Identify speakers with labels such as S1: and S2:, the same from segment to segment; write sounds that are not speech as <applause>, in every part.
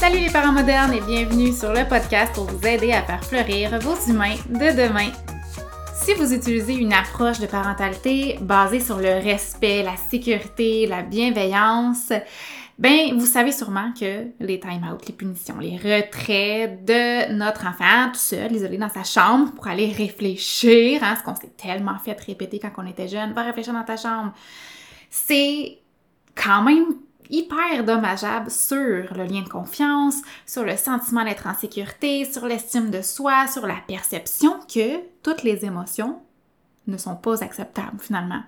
S1: Salut les parents modernes et bienvenue sur le podcast pour vous aider à faire fleurir vos humains de demain. Si vous utilisez une approche de parentalité basée sur le respect, la sécurité, la bienveillance, ben vous savez sûrement que les time-out, les punitions, les retraits de notre enfant tout seul, isolé dans sa chambre pour aller réfléchir, hein, ce qu'on s'est tellement fait répéter quand on était jeune, va réfléchir dans ta chambre, c'est quand même hyper dommageable sur le lien de confiance, sur le sentiment d'être en sécurité, sur l'estime de soi, sur la perception que toutes les émotions ne sont pas acceptables finalement.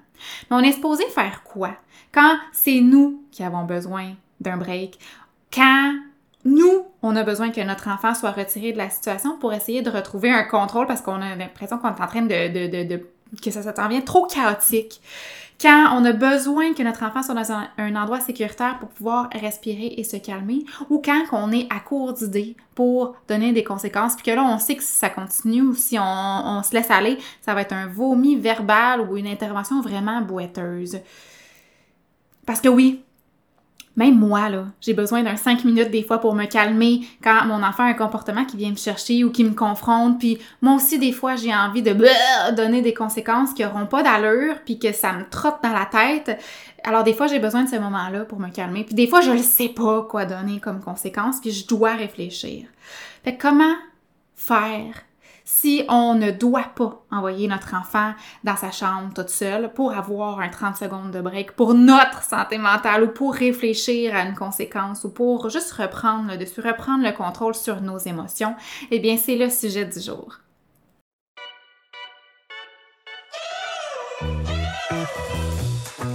S1: Mais on est supposé faire quoi? Quand c'est nous qui avons besoin d'un break, quand nous, on a besoin que notre enfant soit retiré de la situation pour essayer de retrouver un contrôle parce qu'on a l'impression qu'on est en train de, que ça, ça vient trop chaotique quand on a besoin que notre enfant soit dans un, endroit sécuritaire pour pouvoir respirer et se calmer, ou quand on est à court d'idées pour donner des conséquences, puis que là, on sait que si ça continue ou si on, on se laisse aller, ça va être un vomi verbal ou une intervention vraiment boiteuse. Parce que oui, même moi, là, j'ai besoin d'un 5 minutes des fois pour me calmer quand mon enfant a un comportement qui vient me chercher ou qui me confronte. Puis moi aussi, des fois, j'ai envie de donner des conséquences qui n'auront pas d'allure puis que ça me trotte dans la tête. Alors des fois, j'ai besoin de ce moment-là pour me calmer. Puis des fois, je ne sais pas quoi donner comme conséquence puis je dois réfléchir. Fait comment faire si on ne doit pas envoyer notre enfant dans sa chambre toute seule pour avoir un 30 secondes de break pour notre santé mentale ou pour réfléchir à une conséquence ou pour juste reprendre le dessus, reprendre le contrôle sur nos émotions, eh bien, c'est le sujet du jour.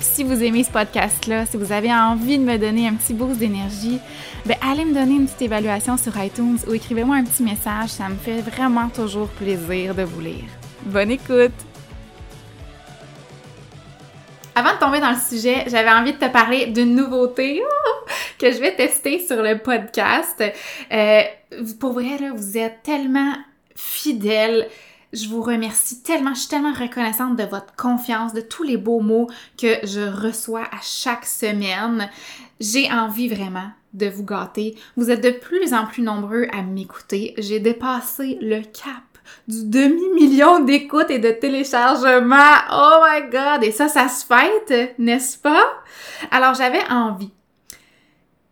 S1: si vous aimez ce podcast-là, si vous avez envie de me donner un petit boost d'énergie, ben allez me donner une petite évaluation sur iTunes ou écrivez-moi un petit message, ça me fait vraiment toujours plaisir de vous lire. Bonne écoute! Avant de tomber dans le sujet, j'avais envie de te parler d'une nouveauté que je vais tester sur le podcast. Euh, pour vrai, là, vous êtes tellement fidèles je vous remercie tellement, je suis tellement reconnaissante de votre confiance, de tous les beaux mots que je reçois à chaque semaine. J'ai envie vraiment de vous gâter. Vous êtes de plus en plus nombreux à m'écouter. J'ai dépassé le cap du demi-million d'écoutes et de téléchargements. Oh my god! Et ça, ça se fête, n'est-ce pas? Alors, j'avais envie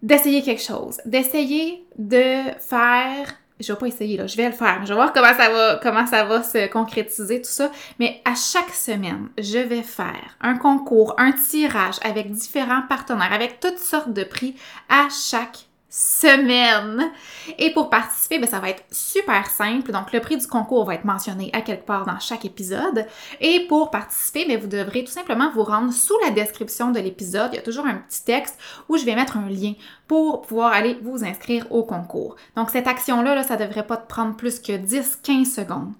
S1: d'essayer quelque chose, d'essayer de faire je vais pas essayer là, je vais le faire. Je vais voir comment ça va, comment ça va se concrétiser tout ça. Mais à chaque semaine, je vais faire un concours, un tirage avec différents partenaires, avec toutes sortes de prix à chaque semaine. Et pour participer, ben, ça va être super simple. Donc, le prix du concours va être mentionné à quelque part dans chaque épisode. Et pour participer, ben, vous devrez tout simplement vous rendre sous la description de l'épisode. Il y a toujours un petit texte où je vais mettre un lien pour pouvoir aller vous inscrire au concours. Donc, cette action-là, là, ça devrait pas te prendre plus que 10-15 secondes.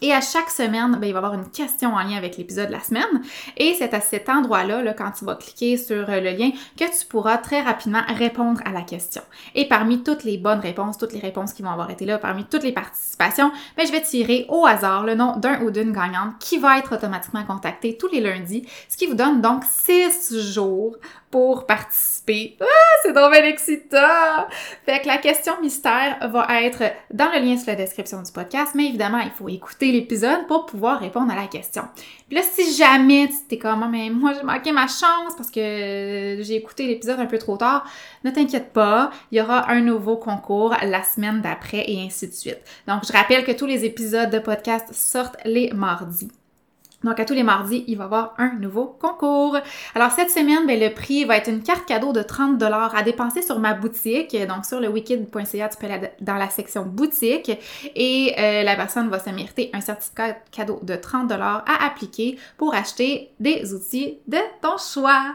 S1: Et à chaque semaine, ben, il va y avoir une question en lien avec l'épisode de la semaine. Et c'est à cet endroit-là, là, quand tu vas cliquer sur euh, le lien, que tu pourras très rapidement répondre à la question. Et parmi toutes les bonnes réponses, toutes les réponses qui vont avoir été là, parmi toutes les participations, ben, je vais tirer au hasard le nom d'un ou d'une gagnante qui va être automatiquement contactée tous les lundis, ce qui vous donne donc six jours pour participer. Ah, c'est donc bien excitant! Fait que la question mystère va être dans le lien sur la description du podcast, mais évidemment, il faut écouter l'épisode pour pouvoir répondre à la question. Puis là, si jamais tu t'es comme, ah, mais moi, j'ai manqué ma chance parce que j'ai écouté l'épisode un peu trop tard, ne t'inquiète pas, il y aura un nouveau concours la semaine d'après et ainsi de suite. Donc, je rappelle que tous les épisodes de podcast sortent les mardis. Donc, à tous les mardis, il va y avoir un nouveau concours. Alors, cette semaine, ben, le prix va être une carte cadeau de 30 à dépenser sur ma boutique. Donc, sur le wikid.ca, tu peux aller dans la section boutique et euh, la personne va se mériter un certificat cadeau de 30 à appliquer pour acheter des outils de ton choix.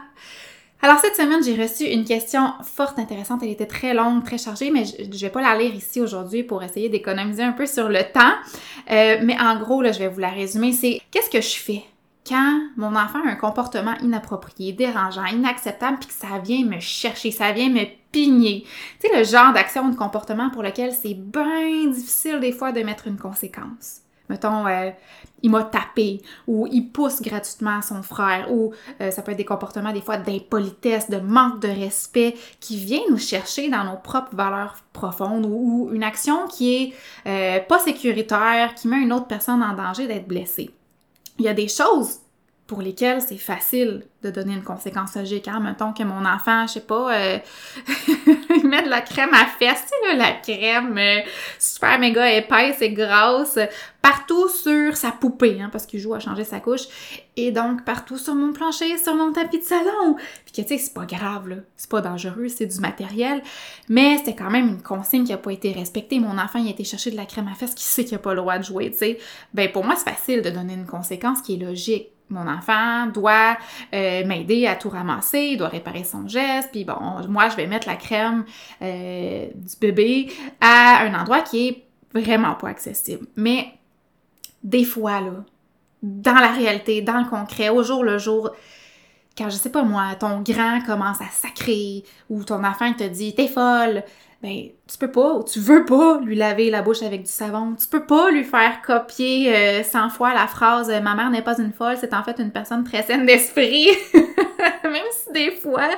S1: Alors cette semaine, j'ai reçu une question forte intéressante. Elle était très longue, très chargée, mais je, ne vais pas la lire ici aujourd'hui pour essayer d'économiser un peu sur le temps. Euh, mais en gros, là, je vais vous la résumer. C'est qu'est-ce que je fais quand mon enfant a un comportement inapproprié, dérangeant, inacceptable, puis que ça vient me chercher, ça vient me pigner. Tu sais, le genre d'action ou de comportement pour lequel c'est bien difficile des fois de mettre une conséquence. Mettons, euh, il m'a tapé ou il pousse gratuitement son frère ou euh, ça peut être des comportements des fois d'impolitesse, de manque de respect qui vient nous chercher dans nos propres valeurs profondes ou, une action qui est euh, pas sécuritaire, qui met une autre personne en danger d'être blessée. Il y a des choses pour lesquels c'est facile de donner une conséquence logique. Hein? Mettons que mon enfant, je sais pas, euh, <laughs> il met de la crème à sais, la crème euh, super méga épaisse et grasse, partout sur sa poupée, hein, parce qu'il joue à changer sa couche, et donc partout sur mon plancher, sur mon tapis de salon. Puis que, tu sais, c'est pas grave, là, c'est pas dangereux, c'est du matériel, mais c'était quand même une consigne qui a pas été respectée. Mon enfant, il a été chercher de la crème à fesses, qui sait qu'il a pas le droit de jouer, tu sais. Ben, pour moi, c'est facile de donner une conséquence qui est logique mon enfant doit euh, m'aider à tout ramasser, il doit réparer son geste, puis bon, moi, je vais mettre la crème euh, du bébé à un endroit qui est vraiment pas accessible. Mais des fois, là, dans la réalité, dans le concret, au jour le jour, quand je sais pas moi, ton grand commence à sacrer ou ton enfant te dit t'es folle, ben tu peux pas ou tu veux pas lui laver la bouche avec du savon. Tu peux pas lui faire copier euh, 100 fois la phrase Ma mère n'est pas une folle, c'est en fait une personne très saine d'esprit. <laughs> Même si des fois,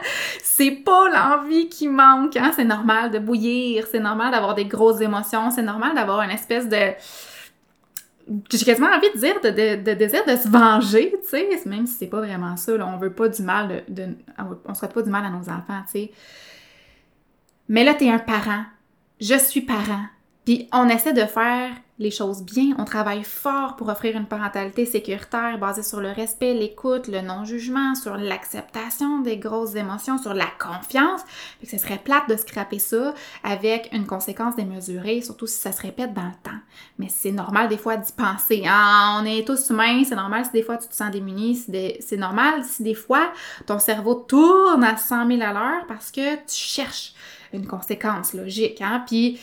S1: c'est pas l'envie qui manque. Hein? C'est normal de bouillir, c'est normal d'avoir des grosses émotions, c'est normal d'avoir une espèce de j'ai quasiment envie de dire de, de, désir de se venger, tu sais, même si c'est pas vraiment ça, là, on veut pas du mal de, on souhaite pas du mal à nos enfants, tu sais. Mais là, tu es un parent. Je suis parent. Puis on essaie de faire les choses bien, on travaille fort pour offrir une parentalité sécuritaire basée sur le respect, l'écoute, le non-jugement, sur l'acceptation des grosses émotions, sur la confiance. Fait que ce serait plate de scraper ça avec une conséquence démesurée, surtout si ça se répète dans le temps. Mais c'est normal des fois d'y penser. Ah, on est tous humains, c'est normal si des fois tu te sens démuni, c'est normal si des fois ton cerveau tourne à 100 000 à l'heure parce que tu cherches une conséquence logique. Hein? Puis,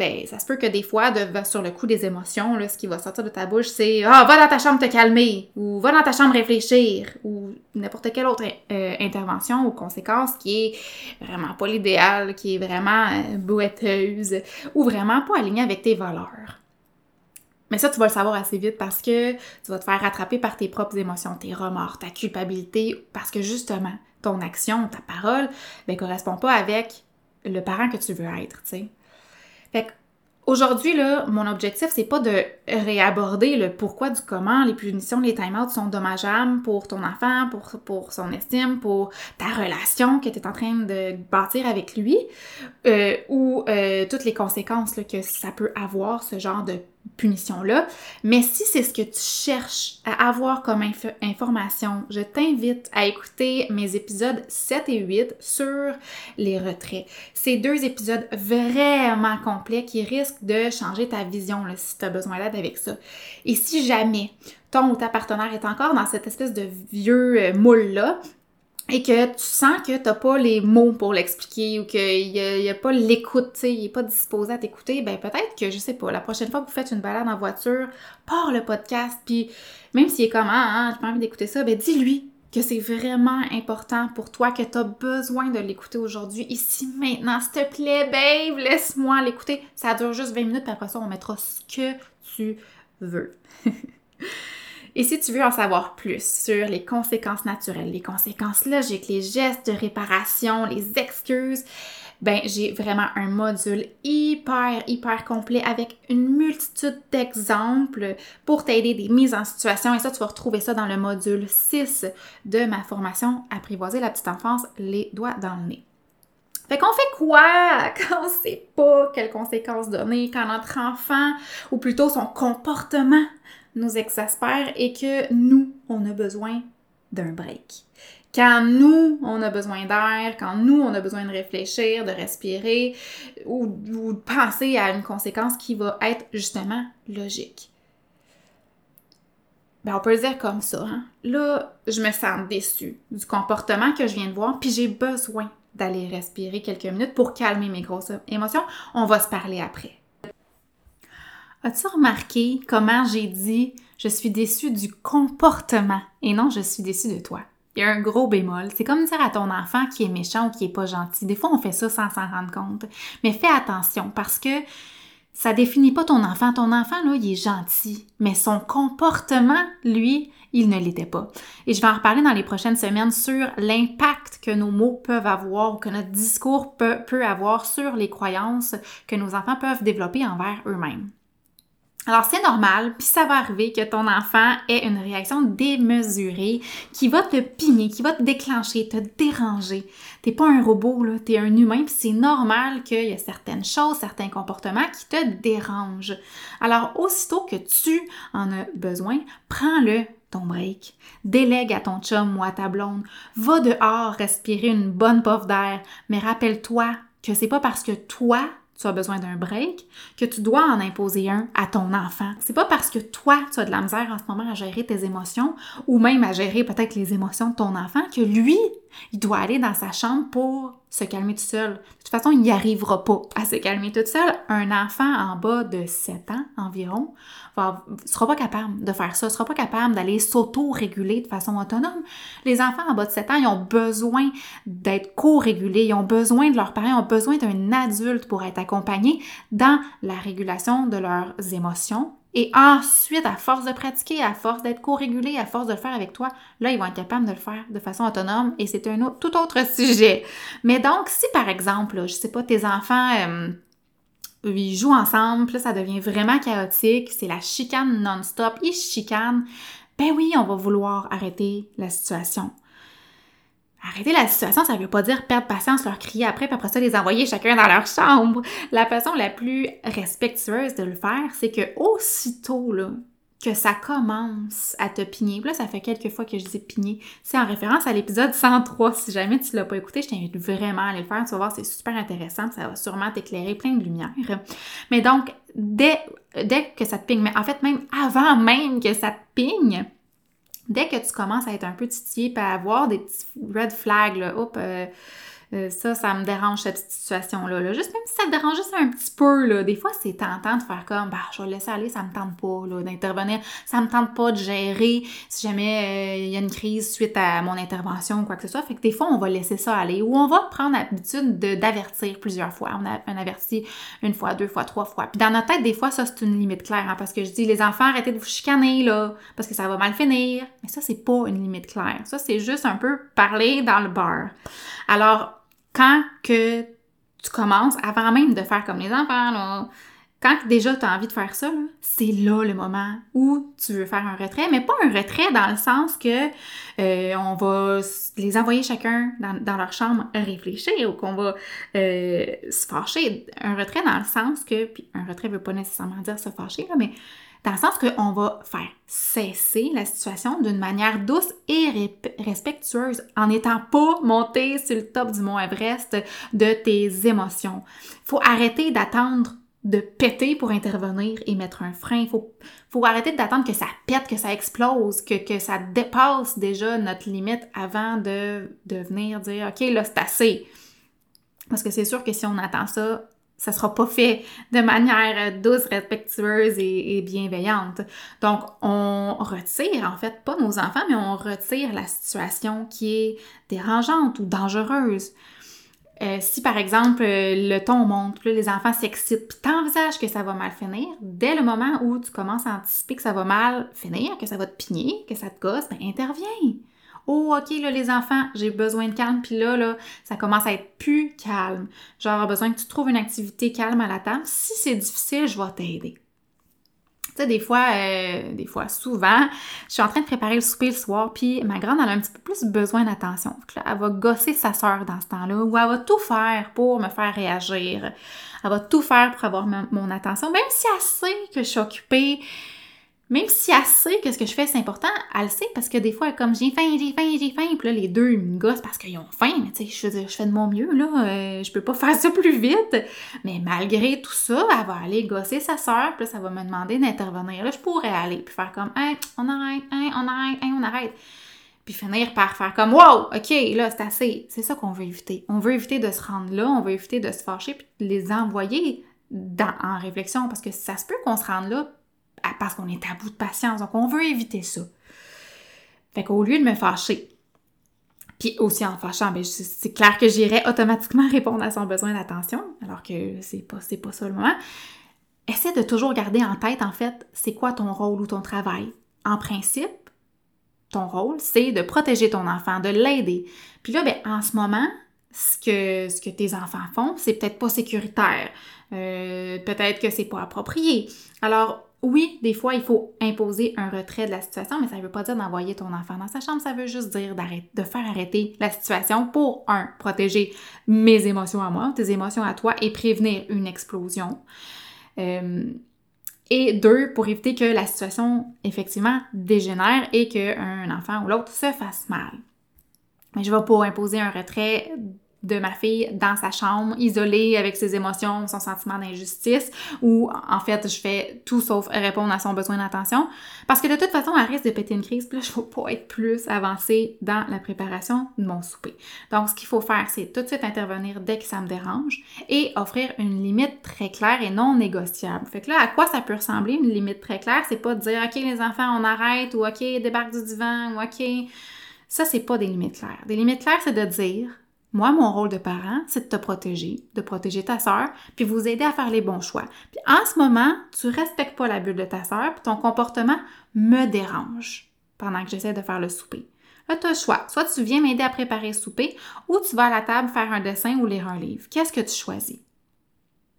S1: ben, ça se peut que des fois, sur le coup des émotions, là, ce qui va sortir de ta bouche, c'est Ah, va dans ta chambre te calmer, ou va dans ta chambre réfléchir, ou n'importe quelle autre euh, intervention ou conséquence qui est vraiment pas l'idéal, qui est vraiment euh, boiteuse, ou vraiment pas alignée avec tes valeurs. Mais ça, tu vas le savoir assez vite parce que tu vas te faire rattraper par tes propres émotions, tes remords, ta culpabilité, parce que justement, ton action, ta parole, ben, correspond pas avec le parent que tu veux être, tu sais. Fait Aujourd'hui, là, mon objectif, c'est pas de réaborder le pourquoi du comment, les punitions, les time-outs sont dommageables pour ton enfant, pour, son estime, pour ta relation que tu es en train de bâtir avec lui, euh, ou euh, toutes les conséquences que ça peut avoir, ce genre de punition-là. Mais si c'est ce que tu cherches à avoir comme information, je t'invite à écouter mes épisodes 7 et 8 sur les retraits. C'est deux épisodes vraiment complets qui risquent de changer ta vision si tu as besoin d'aide avec ça. Et si jamais ton ou ta partenaire est encore dans cette espèce de vieux euh, moule-là, et que tu sens que tu n'as pas les mots pour l'expliquer ou qu'il n'y a, pas l'écoute, tu sais, il n'est pas disposé à t'écouter, ben peut-être que, je sais pas, la prochaine fois que vous faites une balade en voiture, pars le podcast, puis même s'il est comme, ah, hein, j'ai pas envie d'écouter ça, ben dis-lui que c'est vraiment important pour toi, que tu as besoin de l'écouter aujourd'hui, ici, maintenant, s'il te plaît, babe, laisse-moi l'écouter. Ça dure juste 20 minutes, puis après ça, on mettra ce que tu veux. <laughs> Et si tu veux en savoir plus sur les conséquences naturelles, les conséquences logiques, les gestes de réparation, les excuses, ben j'ai vraiment un module hyper, hyper complet avec une multitude d'exemples pour t'aider des mises en situation. Et ça, tu vas retrouver ça dans le module 6 de ma formation Apprivoiser la petite enfance, les doigts dans le nez. Fait qu'on fait quoi <laughs> quand on sait pas quelles conséquences donner, quand notre enfant, ou plutôt son comportement, nous exaspère et que nous, on a besoin d'un break. Quand nous, on a besoin d'air, quand nous, on a besoin de réfléchir, de respirer ou, de penser à une conséquence qui va être justement logique. Ben, on peut le dire comme ça. Hein? Là, je me sens déçue du comportement que je viens de voir, puis j'ai besoin d'aller respirer quelques minutes pour calmer mes grosses émotions. On va se parler après. As-tu remarqué comment j'ai dit je suis déçue du comportement et non je suis déçue de toi? Il y a un gros bémol. C'est comme dire à ton enfant qui est méchant ou qui est pas gentil. Des fois, on fait ça sans s'en rendre compte. Mais fais attention parce que ça définit pas ton enfant. Ton enfant, là, il est gentil. Mais son comportement, lui, il ne l'était pas. Et je vais en reparler dans les prochaines semaines sur l'impact que nos mots peuvent avoir ou que notre discours peut, peut avoir sur les croyances que nos enfants peuvent développer envers eux-mêmes. Alors c'est normal, puis ça va arriver que ton enfant ait une réaction démesurée qui va te pigner, qui va te déclencher, te déranger. T'es pas un robot, là, t'es un humain, puis c'est normal qu'il y ait certaines choses, certains comportements qui te dérangent. Alors aussitôt que tu en as besoin, prends-le ton break. Délègue à ton chum ou à ta blonde. Va dehors respirer une bonne puff d'air, mais rappelle-toi que c'est pas parce que toi tu as besoin d'un break, que tu dois en imposer un à ton enfant. C'est pas parce que toi, tu as de la misère en ce moment à gérer tes émotions ou même à gérer peut-être les émotions de ton enfant que lui, il doit aller dans sa chambre pour se calmer tout seul. De toute façon, il n'y arrivera pas à se calmer tout seul. Un enfant en bas de 7 ans environ ne sera pas capable de faire ça, ne sera pas capable d'aller s'auto-réguler de façon autonome. Les enfants en bas de 7 ans, ont besoin d'être co-régulés, ils ont besoin de leurs parents, ils ont besoin d'un adulte pour être accompagnés dans la régulation de leurs émotions, et ensuite, à force de pratiquer, à force d'être co-régulé, à force de le faire avec toi, là, ils vont être capables de le faire de façon autonome et c'est un tout autre <laughs> sujet. Mais donc, si par exemple, je sais pas, tes enfants, euh, ils jouent ensemble, là, ça devient vraiment chaotique, c'est la chicane non-stop, ils chicanent, ben oui, on va vouloir arrêter la situation. Arrêter la situation, ça veut pas dire perdre patience, leur crier après, puis après ça, les envoyer chacun dans leur chambre. La façon la plus respectueuse de le faire, c'est que aussitôt là, que ça commence à te pigner, là, ça fait quelques fois que je dis pigner, c'est en référence à l'épisode 103. Si jamais tu l'as pas écouté, je t'invite vraiment à aller le faire. Tu vas voir, c'est super intéressant, ça va sûrement t'éclairer plein de lumière. Mais donc, dès, dès que ça te pigne, mais en fait, même avant même que ça te pigne, dès que tu commences à être un peu titillé, à avoir des petits red flags, là, hop, euh, euh, ça, ça me dérange cette situation-là. Là. Juste même si ça te dérange juste un petit peu, là, des fois, c'est tentant de faire comme, bah, je vais laisser aller, ça me tente pas là, d'intervenir, ça me tente pas de gérer si jamais euh, il y a une crise suite à mon intervention ou quoi que ce soit. Fait que des fois, on va laisser ça aller ou on va prendre l'habitude d'avertir plusieurs fois. On a un averti une fois, deux fois, trois fois. Puis dans notre tête, des fois, ça, c'est une limite claire, hein, parce que je dis, les enfants, arrêtez de vous chicaner, là, parce que ça va mal finir. Mais ça, c'est pas une limite claire. Ça, c'est juste un peu parler dans le bar. Alors, quand que tu commences, avant même de faire comme les enfants, là, quand déjà tu as envie de faire ça, c'est là le moment où tu veux faire un retrait, mais pas un retrait dans le sens que euh, on va les envoyer chacun dans, leur chambre réfléchir ou qu'on va euh, se fâcher. Un retrait dans le sens que, puis un retrait veut pas nécessairement dire se fâcher, là, mais dans le sens qu'on va faire cesser la situation d'une manière douce et respectueuse en n'étant pas monté sur le top du mont Everest de tes émotions. Il faut arrêter d'attendre de péter pour intervenir et mettre un frein. Il faut, faut arrêter d'attendre que ça pète, que ça explose, que, que ça dépasse déjà notre limite avant de, de venir dire OK, là, c'est assez. Parce que c'est sûr que si on attend ça, ça sera pas fait de manière douce, respectueuse et, bienveillante. Donc, on retire, en fait, pas nos enfants, mais on retire la situation qui est dérangeante ou dangereuse. Euh, si par exemple le ton monte, les enfants s'excitent, puis t'envisages que ça va mal finir, dès le moment où tu commences à anticiper que ça va mal finir, que ça va te pigner, que ça te gosse, ben interviens. Oh, ok, là, les enfants, j'ai besoin de calme. Puis là, là, ça commence à être plus calme. Genre, besoin que tu trouves une activité calme à la table. Si c'est difficile, je vais t'aider. Tu sais, des fois, euh, des fois, souvent, je suis en train de préparer le souper le soir, puis ma grande, elle a un petit peu plus besoin d'attention. Elle va gosser sa soeur dans ce temps-là, ou elle va tout faire pour me faire réagir. Elle va tout faire pour avoir mon attention, même si elle sait que je suis occupée même si elle sait que ce que je fais c'est important, elle sait parce que des fois, comme j'ai faim, j'ai faim, j'ai faim, puis là, les deux me gossent parce qu'ils ont faim, mais tu sais, je, je, fais de mon mieux, là, euh, je peux pas <laughs> faire ça plus vite. Mais malgré tout ça, elle va aller gosser sa soeur, puis là, ça va me demander d'intervenir. Là, je pourrais aller, puis faire comme, hey, on arrête, hey, on arrête, hey, on arrête. Puis finir par faire comme, wow, ok, là, c'est assez. C'est ça qu'on veut éviter. On veut éviter de se rendre là, on veut éviter de se fâcher, puis de les envoyer en réflexion, parce que ça se peut qu'on se rende là parce qu'on est à bout de patience. Donc, on veut éviter ça. Fait qu'au lieu de me fâcher, puis aussi en fâchant, ben, c'est clair que j'irai automatiquement <laughs> répondre à son besoin d'attention, alors que c'est pas, pas ça le moment. Essaie de toujours garder en tête, en fait, c'est quoi ton rôle ou ton travail. En principe, ton rôle, c'est de protéger ton enfant, de l'aider. Puis là, ben, en ce moment, ce que, ce que tes enfants font, c'est peut-être pas sécuritaire. Euh, peut-être que c'est pas approprié. Alors, oui, des fois, il faut imposer un retrait de la situation, mais ça ne veut pas dire d'envoyer ton enfant dans sa chambre, ça veut juste dire de faire arrêter la situation pour, un, protéger mes émotions à moi, tes émotions à toi et prévenir une explosion. Euh, et deux, pour éviter que la situation, effectivement, dégénère et qu'un enfant ou l'autre se fasse mal. Mais je ne vais pas imposer un retrait de ma fille dans sa chambre, isolée avec ses émotions, son sentiment d'injustice, ou en fait, je fais tout sauf répondre à son besoin d'attention. Parce que de toute façon, elle risque de péter une crise, puis là, je ne vais pas être plus avancée dans la préparation de mon souper. Donc, ce qu'il faut faire, c'est tout de suite intervenir dès que ça me dérange et offrir une limite très claire et non négociable. Fait que là, à quoi ça peut ressembler une limite très claire? C'est pas de dire, OK, les enfants, on arrête, ou OK, débarque du divan, ou OK. Ça, c'est pas des limites claires. Des limites claires, c'est de dire, moi, mon rôle de parent, c'est de te protéger, de protéger ta sœur, puis vous aider à faire les bons choix. Puis en ce moment, tu respectes pas la bulle de ta sœur, puis ton comportement me dérange pendant que j'essaie de faire le souper. Là, tu as le choix. Soit tu viens m'aider à préparer le souper, ou tu vas à la table faire un dessin ou lire un livre. Qu'est-ce que tu choisis?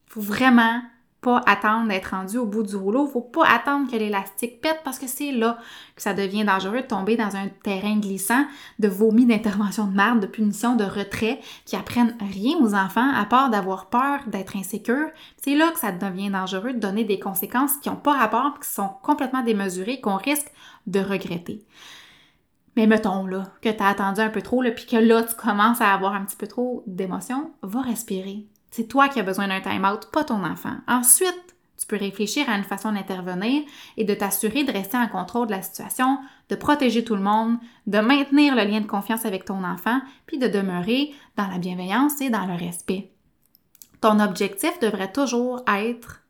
S1: Faut vraiment pas attendre d'être rendu au bout du rouleau. Faut pas attendre que l'élastique pète parce que c'est là que ça devient dangereux de tomber dans un terrain glissant de vomi d'intervention de merde, de punition, de retrait qui apprennent rien aux enfants à part d'avoir peur, d'être insécure. C'est là que ça devient dangereux de donner des conséquences qui n'ont pas rapport, qui sont complètement démesurées, qu'on risque de regretter. Mais mettons là que tu as attendu un peu trop, puis que là tu commences à avoir un petit peu trop d'émotions, va respirer c'est toi qui as besoin d'un time-out, pas ton enfant. Ensuite, tu peux réfléchir à une façon d'intervenir et de t'assurer de rester en contrôle de la situation, de protéger tout le monde, de maintenir le lien de confiance avec ton enfant, puis de demeurer dans la bienveillance et dans le respect. Ton objectif devrait toujours être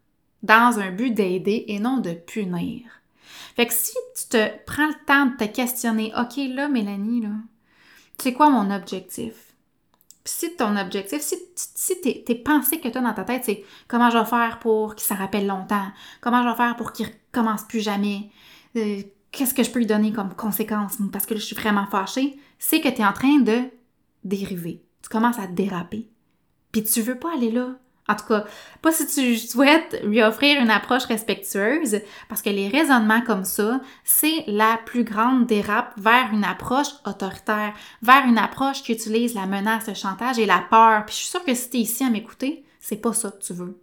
S1: dans un but d'aider et non de punir. Fait que si tu te prends le temps de te questionner, OK, là, Mélanie, là, c'est quoi mon objectif? Si ton objectif, si, si tes, pensées que tu as dans ta tête, c'est comment je vais faire pour qu'il s'en rappelle longtemps, comment je vais faire pour qu'il recommence plus jamais, euh, qu'est-ce que je peux lui donner comme conséquence? Parce que je suis vraiment fâchée, c'est que tu es en train de dériver. Tu commences à déraper. Puis tu veux pas aller là. En tout cas, pas si tu souhaites lui offrir une approche respectueuse, parce que les raisonnements comme ça, c'est la plus grande dérape vers une approche autoritaire, vers une approche qui utilise la menace, le chantage et la peur. Puis je suis sûre que si tu es ici à m'écouter, c'est pas ça que tu veux.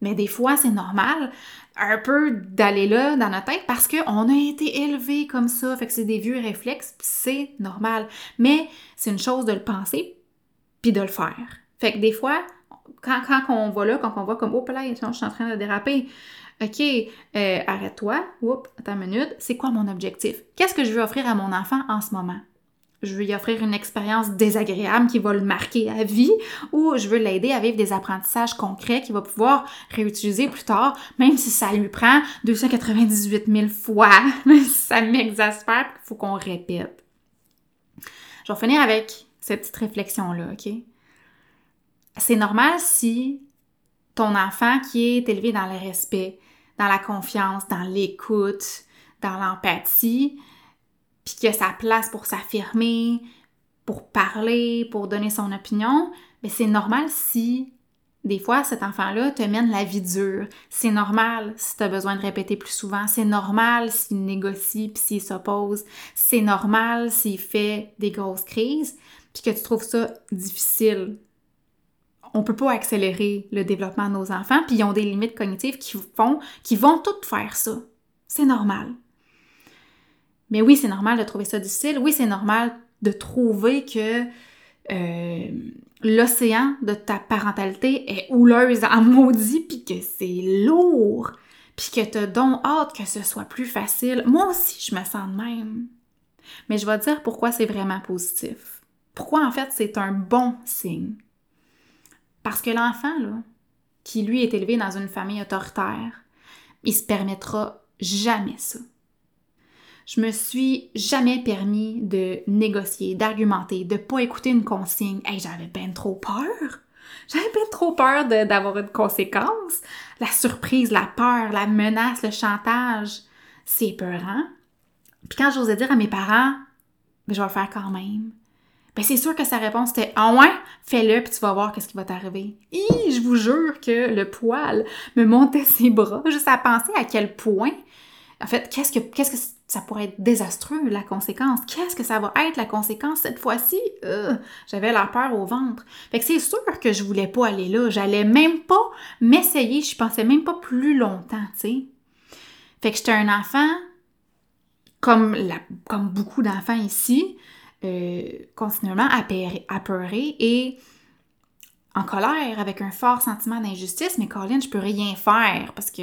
S1: Mais des fois, c'est normal un peu d'aller là dans notre tête parce qu'on a été élevé comme ça, fait que c'est des vieux réflexes, c'est normal. Mais c'est une chose de le penser puis de le faire. Fait que des fois, quand, on va là, quand on voit comme, oh là, je suis en train de déraper, OK, euh, arrête-toi, oups, attends une minute, c'est quoi mon objectif? Qu'est-ce que je veux offrir à mon enfant en ce moment? Je veux y offrir une expérience désagréable qui va le marquer à vie ou je veux l'aider à vivre des apprentissages concrets qu'il va pouvoir réutiliser plus tard, même si ça lui prend 298 000 fois, <laughs> ça m'exaspère, il faut qu'on répète. Je vais finir avec cette petite réflexion-là, OK? C'est normal si ton enfant qui est élevé dans le respect, dans la confiance, dans l'écoute, dans l'empathie, puis qu'il a sa place pour s'affirmer, pour parler, pour donner son opinion, mais c'est normal si des fois cet enfant-là te mène la vie dure. C'est normal si tu as besoin de répéter plus souvent. C'est normal s'il négocie puis s'il s'oppose. C'est normal s'il fait des grosses crises puis que tu trouves ça difficile on peut pas accélérer le développement de nos enfants, puis ils ont des limites cognitives qui font, qui vont toutes faire ça. C'est normal. Mais oui, c'est normal de trouver ça difficile. Oui, c'est normal de trouver que euh, l'océan de ta parentalité est houleuse en <laughs> maudit, puis que c'est lourd, puis que t'as donc hâte que ce soit plus facile. Moi aussi, je me sens de même. Mais je vais te dire pourquoi c'est vraiment positif. Pourquoi en fait c'est un bon signe. Parce que l'enfant, là, qui lui est élevé dans une famille autoritaire, il se permettra jamais ça. Je me suis jamais permis de négocier, d'argumenter, de pas écouter une consigne. Hey, j'avais bien trop peur. J'avais bien trop peur d'avoir une conséquence. La surprise, la peur, la menace, le chantage, c'est peurant. Puis quand j'osais dire à mes parents, ben, je vais le faire quand même ben c'est sûr que sa réponse était Ah ouais, fais-le puis tu vas voir qu'est-ce qui va t'arriver. je vous jure que le poil me montait ses bras juste à penser à quel point, en fait, qu'est-ce que, qu'est-ce que ça pourrait être désastreux, la conséquence. Qu'est-ce que ça va être la conséquence cette fois-ci? Euh, j'avais la peur au ventre. Fait que c'est sûr que je voulais pas aller là. J'allais même pas m'essayer. Je pensais même pas plus longtemps, tu sais. Fait que j'étais un enfant, comme, la, comme beaucoup d'enfants ici, euh, continuellement apeuré et en colère, avec un fort sentiment d'injustice, mais Colin, je peux rien faire parce que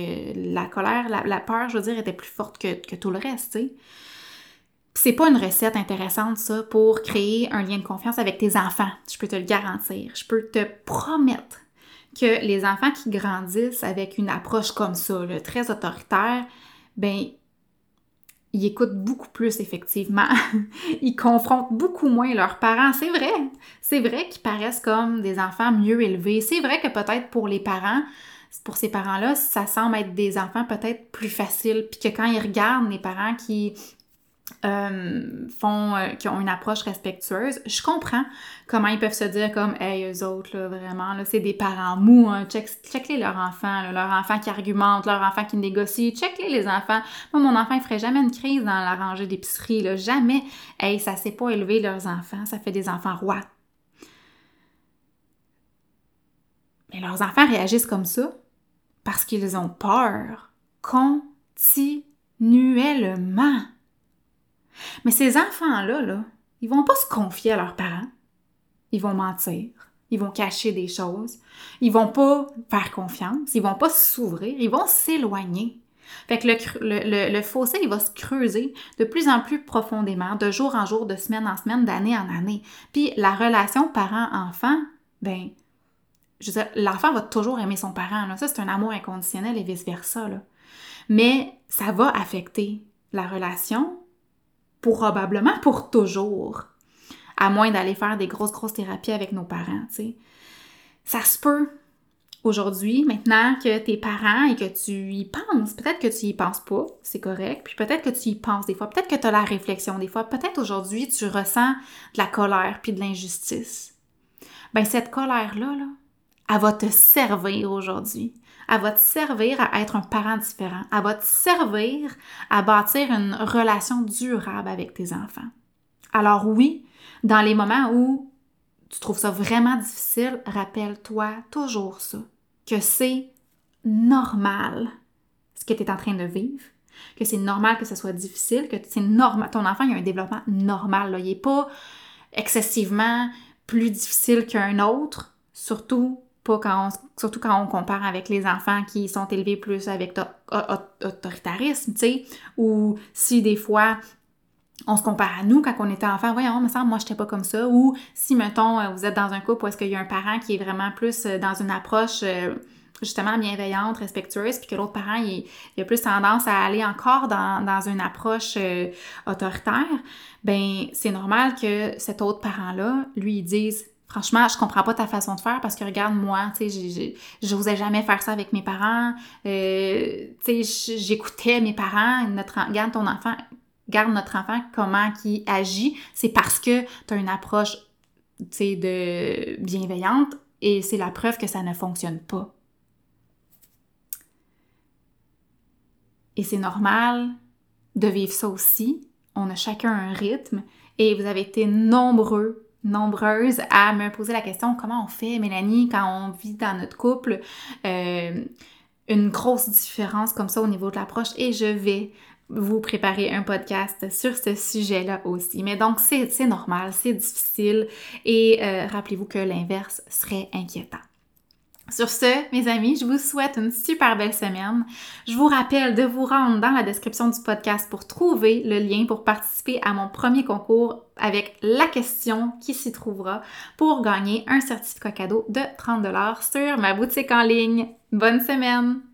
S1: la colère, la, peur, je veux dire, était plus forte que, tout le reste. C'est pas une recette intéressante, ça, pour créer un lien de confiance avec tes enfants. Je peux te le garantir. Je peux te promettre que les enfants qui grandissent avec une approche comme ça, très autoritaire, ben, ils écoutent beaucoup plus effectivement. <laughs> ils confrontent beaucoup moins leurs parents. C'est vrai. C'est vrai qu'ils paraissent comme des enfants mieux élevés. C'est vrai que peut-être pour les parents, pour ces parents-là, ça semble être des enfants peut-être plus faciles. Puis que quand ils regardent les parents qui euh, font, euh, qui ont une approche respectueuse, je comprends comment ils peuvent se dire comme Hey, eux autres, là, vraiment, là, c'est des parents mous, hein, check, check-les leurs enfants, leurs enfants qui argumentent, leurs enfants qui négocient, check-les les enfants. Moi, mon enfant, il ferait jamais une crise dans la rangée d'épicerie, là, jamais. Hey, ça sait pas élever leurs enfants, ça fait des enfants rois. Mais leurs enfants réagissent comme ça parce qu'ils ont peur continuellement. Mais ces enfants-là, là, ils vont pas se confier à leurs parents. Ils vont mentir. Ils vont cacher des choses. Ils vont pas faire confiance. Ils vont pas s'ouvrir. Ils vont s'éloigner. Fait que le, le, fossé, il va se creuser de plus en plus profondément, de jour en jour, de semaine en semaine, d'année en année. Puis la relation parent-enfant, ben, je veux l'enfant va toujours aimer son parent. Là. Ça, c'est un amour inconditionnel et vice-versa. Mais ça va affecter la relation probablement pour toujours. À moins d'aller faire des grosses, grosses thérapies avec nos parents, tu sais. Ça se peut aujourd'hui, maintenant que tes parents et que tu y penses, peut-être que tu y penses pas, c'est correct, puis peut-être que tu y penses des fois, peut-être que tu as la réflexion des fois, peut-être aujourd'hui tu ressens de la colère puis de l'injustice. Ben cette colère-là, là, elle va te servir aujourd'hui elle va te servir à être un parent différent. Elle va te servir à bâtir une relation durable avec tes enfants. Alors oui, dans les moments où tu trouves ça vraiment difficile, rappelle-toi toujours ça, que c'est normal ce que tu es en train de vivre, que c'est normal que ce soit difficile, que c'est normal, ton enfant a un développement normal, il n'est pas excessivement plus difficile qu'un autre, surtout surtout quand on compare avec les enfants qui sont élevés plus avec autoritarisme, tu sais, ou si des fois on se compare à nous quand on était enfant, voyons, me semble, moi, j'étais pas comme ça. Ou si, mettons, euh, vous êtes dans un couple où est-ce qu'il y a un parent qui est vraiment plus euh, dans une approche euh, justement bienveillante, respectueuse, puis que l'autre parent, il, a plus tendance à aller encore dans, une approche autoritaire, ben c'est normal que cet autre parent-là, lui, dise Franchement, je comprends pas ta façon de faire parce que regarde moi, tu sais, j'osais jamais faire ça avec mes parents. tu sais, j'écoutais mes parents. Notre, regarde ton enfant, garde notre enfant comment il agit, c'est parce que tu as une approche de bienveillante et c'est la preuve que ça ne fonctionne pas. Et c'est normal de vivre ça aussi. On a chacun un rythme et vous avez été nombreux, nombreuses à me poser la question comment on fait, Mélanie, quand on vit dans notre couple, euh, une grosse différence comme ça au niveau de l'approche? Et je vais vous préparer un podcast sur ce sujet-là aussi. Mais donc, c'est normal, c'est difficile et euh, rappelez-vous que l'inverse serait inquiétant. Sur ce, mes amis, je vous souhaite une super belle semaine. Je vous rappelle de vous rendre dans la description du podcast pour trouver le lien pour participer à mon premier concours avec la question qui s'y trouvera pour gagner un certificat cadeau de 30$ sur ma boutique en ligne. Bonne semaine!